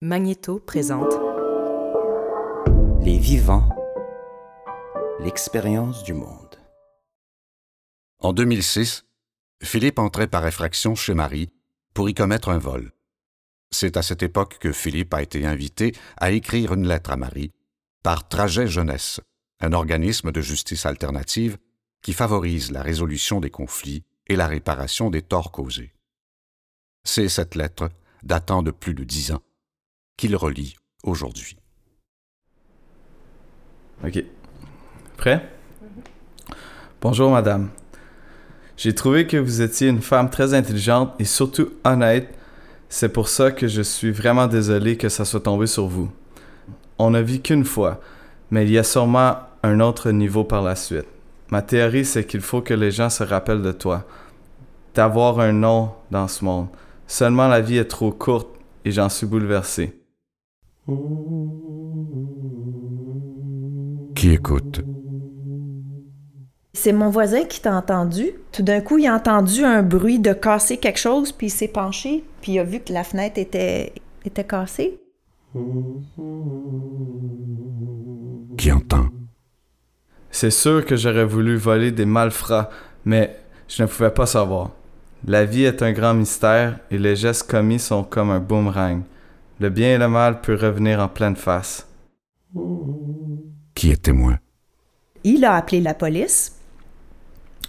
Magnéto présente Les vivants, l'expérience du monde. En 2006, Philippe entrait par effraction chez Marie pour y commettre un vol. C'est à cette époque que Philippe a été invité à écrire une lettre à Marie par Trajet Jeunesse, un organisme de justice alternative qui favorise la résolution des conflits et la réparation des torts causés. C'est cette lettre, datant de plus de dix ans, qu'il relie aujourd'hui. OK. Prêt? Bonjour, madame. J'ai trouvé que vous étiez une femme très intelligente et surtout honnête. C'est pour ça que je suis vraiment désolé que ça soit tombé sur vous. On n'a vu qu'une fois, mais il y a sûrement un autre niveau par la suite. Ma théorie, c'est qu'il faut que les gens se rappellent de toi, d'avoir un nom dans ce monde. Seulement la vie est trop courte et j'en suis bouleversé. Qui écoute? C'est mon voisin qui t'a entendu. Tout d'un coup, il a entendu un bruit de casser quelque chose, puis il s'est penché, puis il a vu que la fenêtre était, était cassée. Qui entend? C'est sûr que j'aurais voulu voler des malfrats, mais je ne pouvais pas savoir. La vie est un grand mystère et les gestes commis sont comme un boomerang. Le bien et le mal peuvent revenir en pleine face. Qui est témoin? Il a appelé la police.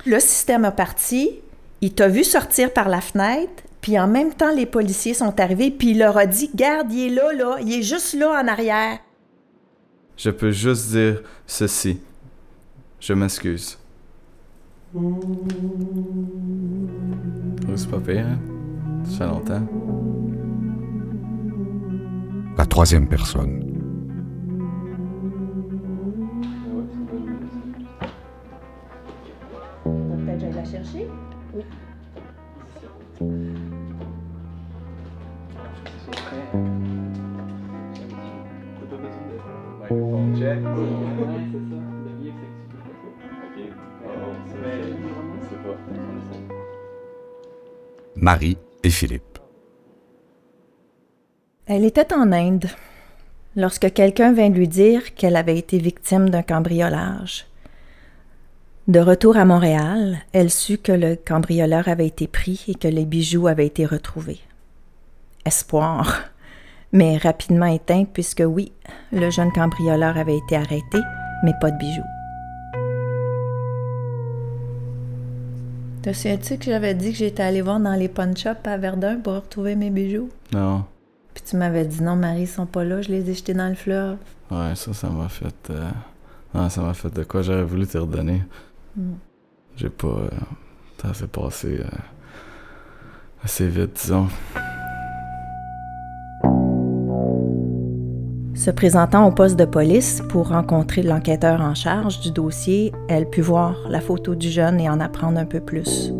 Le système a parti. Il t'a vu sortir par la fenêtre. Puis en même temps, les policiers sont arrivés. Puis il leur a dit Garde, il est là, là. Il est juste là en arrière. Je peux juste dire ceci. Je m'excuse. Oh, c'est pas pire, hein? Ça fait longtemps. Troisième personne. La chercher? Oui. Marie et Philippe. Elle était en Inde lorsque quelqu'un vint lui dire qu'elle avait été victime d'un cambriolage. De retour à Montréal, elle sut que le cambrioleur avait été pris et que les bijoux avaient été retrouvés. Espoir, mais rapidement éteint puisque oui, le jeune cambrioleur avait été arrêté, mais pas de bijoux. Te souviens-tu que j'avais dit que j'étais allée voir dans les pawn shops à Verdun pour retrouver mes bijoux? Non. Puis tu m'avais dit non, Marie, ils sont pas là, je les ai jetés dans le fleuve. Ouais, ça, ça m'a fait. euh, Non, ça m'a fait de quoi j'aurais voulu te redonner. Mm. J'ai pas. euh, Ça s'est passé. euh, assez vite, disons. Se présentant au poste de police pour rencontrer l'enquêteur en charge du dossier, elle put voir la photo du jeune et en apprendre un peu plus.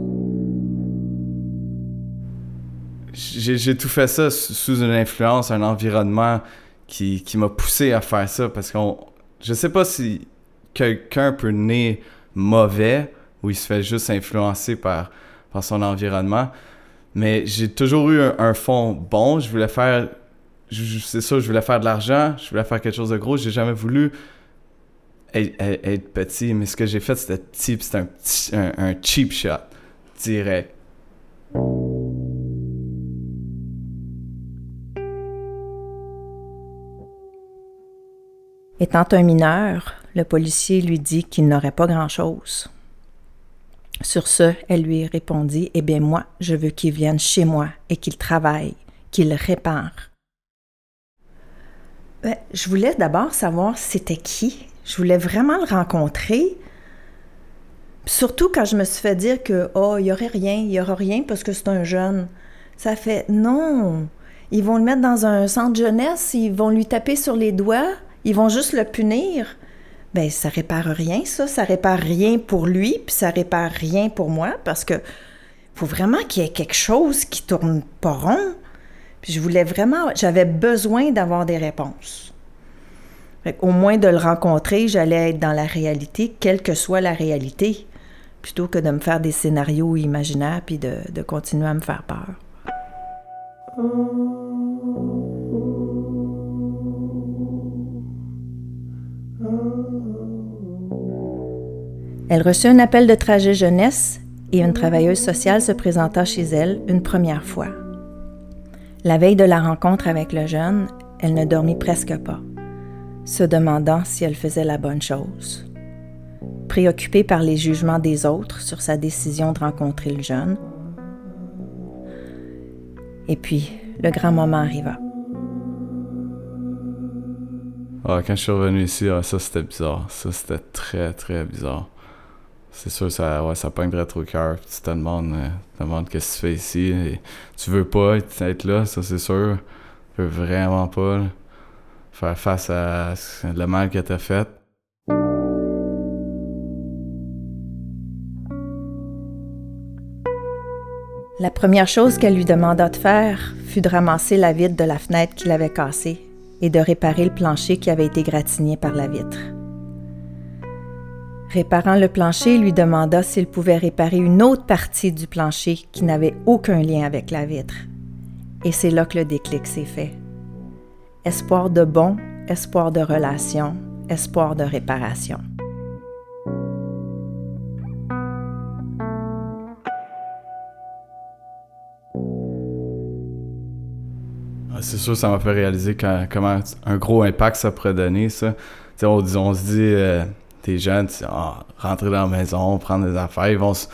J'ai tout fait ça sous une influence, un environnement qui, qui m'a poussé à faire ça parce qu'on. Je sais pas si quelqu'un peut naître mauvais ou il se fait juste influencer par, par son environnement, mais j'ai toujours eu un, fond bon. Je voulais faire. C'est ça, je voulais faire de l'argent, je voulais faire quelque chose de gros. J'ai jamais voulu être, petit, mais ce que j'ai fait, c'était type, c'était un, un, un cheap shot, direct. Étant un mineur, le policier lui dit qu'il n'aurait pas grand-chose. Sur ce, elle lui répondit Eh bien, moi, je veux qu'il vienne chez moi et qu'il travaille, qu'il répare. Ben, je voulais d'abord savoir c'était qui. Je voulais vraiment le rencontrer. Surtout quand je me suis fait dire que oh, il y aurait rien, il y aura rien parce que c'est un jeune. Ça fait non. Ils vont le mettre dans un centre jeunesse, ils vont lui taper sur les doigts, ils vont juste le punir. Ben ça répare rien ça, ça répare rien pour lui, puis ça répare rien pour moi parce que faut vraiment qu'il y ait quelque chose qui tourne pas rond. Puis je voulais vraiment, j'avais besoin d'avoir des réponses. Au moins de le rencontrer, j'allais être dans la réalité, quelle que soit la réalité, plutôt que de me faire des scénarios imaginaires puis de, de continuer à me faire peur. Elle reçut un appel de trajet jeunesse et une travailleuse sociale se présenta chez elle une première fois. La veille de la rencontre avec le jeune, elle ne dormit presque pas, se demandant si elle faisait la bonne chose. Préoccupée par les jugements des autres sur sa décision de rencontrer le jeune. Et puis, le grand moment arriva. Ah, quand je suis revenu ici, ah, ça c'était bizarre. Ça c'était très très bizarre. C'est sûr, ça, ouais, ça pogne trop au cœur. Tu te demandes, euh, demandes qu'est-ce que tu fais ici. Et tu veux pas être là, ça c'est sûr. Tu veux vraiment pas faire face à le mal que t'as fait. La première chose qu'elle lui demanda de faire fut de ramasser la vitre de la fenêtre qu'il avait cassée et de réparer le plancher qui avait été gratigné par la vitre. Réparant le plancher, lui demanda s'il pouvait réparer une autre partie du plancher qui n'avait aucun lien avec la vitre. Et c'est là que le déclic s'est fait. Espoir de bon, espoir de relation, espoir de réparation. Ah, c'est sûr, ça m'a fait réaliser comment un gros impact ça pourrait donner, on se dit, euh, t'es jeune, tu ah, rentrer dans la maison, prendre des affaires, ils vont, se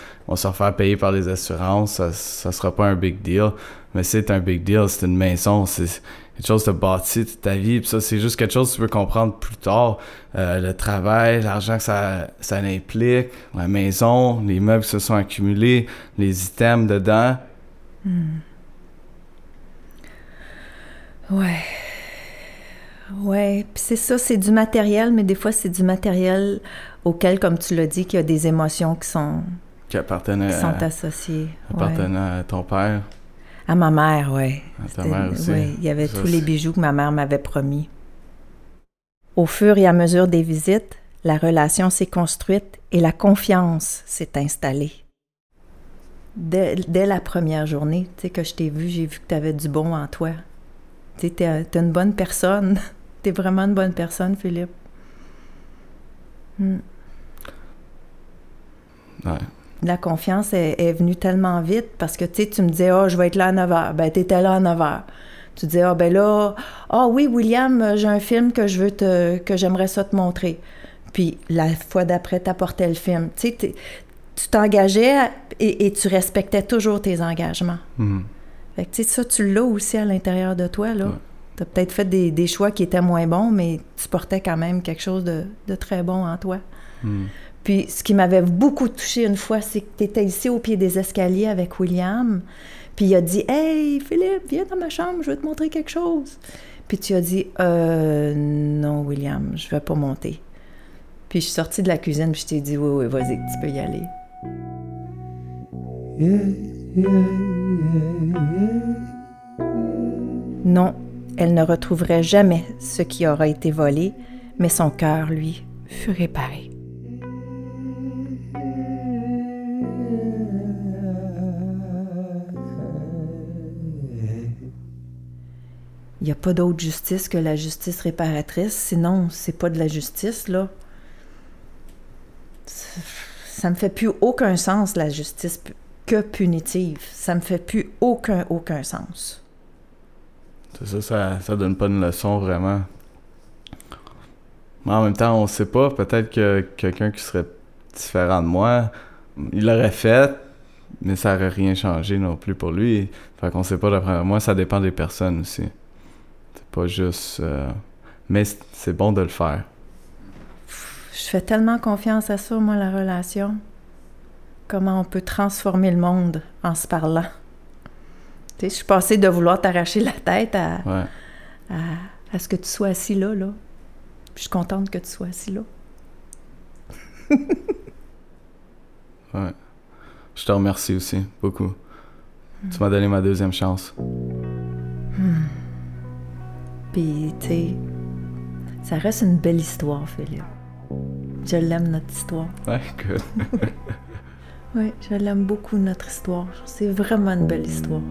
faire payer par les assurances, ça, ça sera pas un big deal. Mais c'est un big deal, c'est une maison, c'est quelque chose de bâti toute ta vie. Ça, c'est juste quelque chose que tu peux comprendre plus tard. Euh, le travail, l'argent que ça, ça implique, la maison, les meubles qui se sont accumulés, les items dedans. Hmm. Ouais. Ouais, puis c'est ça, c'est du matériel, mais des fois, c'est du matériel auquel, comme tu l'as dit, qu'il y a des émotions qui sont, qui appartenaient sont associées. Appartenaient à ton père? À ma mère, oui. À ta mère aussi. Oui, il y avait tous les bijoux que ma mère m'avait promis. Au fur et à mesure des visites, la relation s'est construite et la confiance s'est installée. Dès, dès, la première journée, tu sais, que je t'ai vu, j'ai vu que tu avais du bon en toi. Tu es, une bonne personne. tu es vraiment une bonne personne, Philippe. Hmm. La confiance est, venue tellement vite parce que tu me disais, oh, je vais être là à 9 h. Ben, tu étais là à 9 h. Tu disais, ah, oh, ben là, ah oh, oui, William, j'ai un film que je veux te, que j'aimerais ça te montrer. Puis la fois d'après, tu apportais le film. Tu sais, tu t'engageais et, tu respectais toujours tes engagements. Hmm. Fait que, ça, tu l'as aussi à l'intérieur de toi, là. Tu as peut-être fait des, choix qui étaient moins bons, mais tu portais quand même quelque chose de, très bon en toi. Hmm. Puis, ce qui m'avait beaucoup touché une fois, c'est que tu étais ici au pied des escaliers avec William. Puis, il a dit Hey, Philippe, viens dans ma chambre, je vais te montrer quelque chose. Puis, tu as dit Euh, non, William, je vais pas monter. Puis, je suis sortie de la cuisine, puis je t'ai dit Oui, oui, vas-y, tu peux y aller. Non, elle ne retrouverait jamais ce qui aura été volé, mais son cœur, lui, fut réparé. Il n'y a pas d'autre justice que la justice réparatrice, sinon c'est pas de la justice, là. Ça me fait plus aucun sens, la justice que punitive. Ça me fait plus aucun, aucun sens. C'est ça, ça, donne pas une leçon vraiment. Mais en même temps, on sait pas. Peut-être que quelqu'un qui serait différent de moi, il l'aurait fait, mais ça aurait rien changé non plus pour lui. Fait qu'on sait pas d'après moi, ça dépend des personnes aussi. C'est pas juste. Euh, mais c'est bon de le faire. Je fais tellement confiance à ça, moi, la relation comment on peut transformer le monde en se parlant. Tu sais, je suis passée de vouloir t'arracher la tête à, à, ce que tu sois assis là, là. je suis contente que tu sois assis là. ouais. Je te remercie aussi, beaucoup. Tu m'as donné ma deuxième chance. Hmm. Puis, tu sais, ça reste une belle histoire, Philippe. Je l'aime, notre histoire. Ouais, que... Oui, je l'aime beaucoup, notre histoire. C'est vraiment une belle histoire.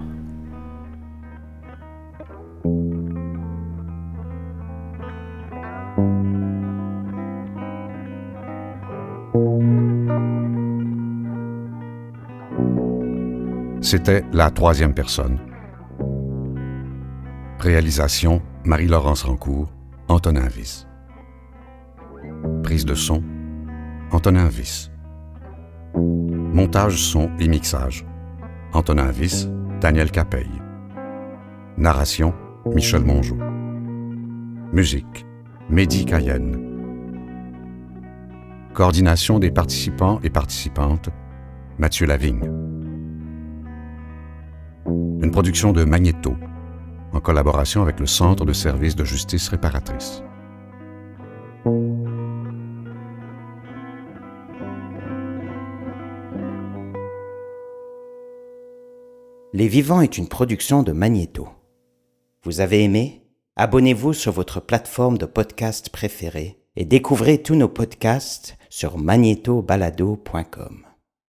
C'était La troisième personne. Réalisation Marie-Laurence Rancourt, Antonin Viss. Prise de son Antonin Viss. Montage son et mixage Antonin Viss, Daniel Capeille. Narration Michel Mongeau. Musique Mehdi Cayenne. Coordination des participants et participantes Mathieu Lavigne. Une production de Magnéto, en collaboration avec le Centre de services de justice réparatrice. Les Vivants est une production de Magnéto. Vous avez aimé? Abonnez-vous sur votre plateforme de podcast préférée et découvrez tous nos podcasts sur magnétobalado.com.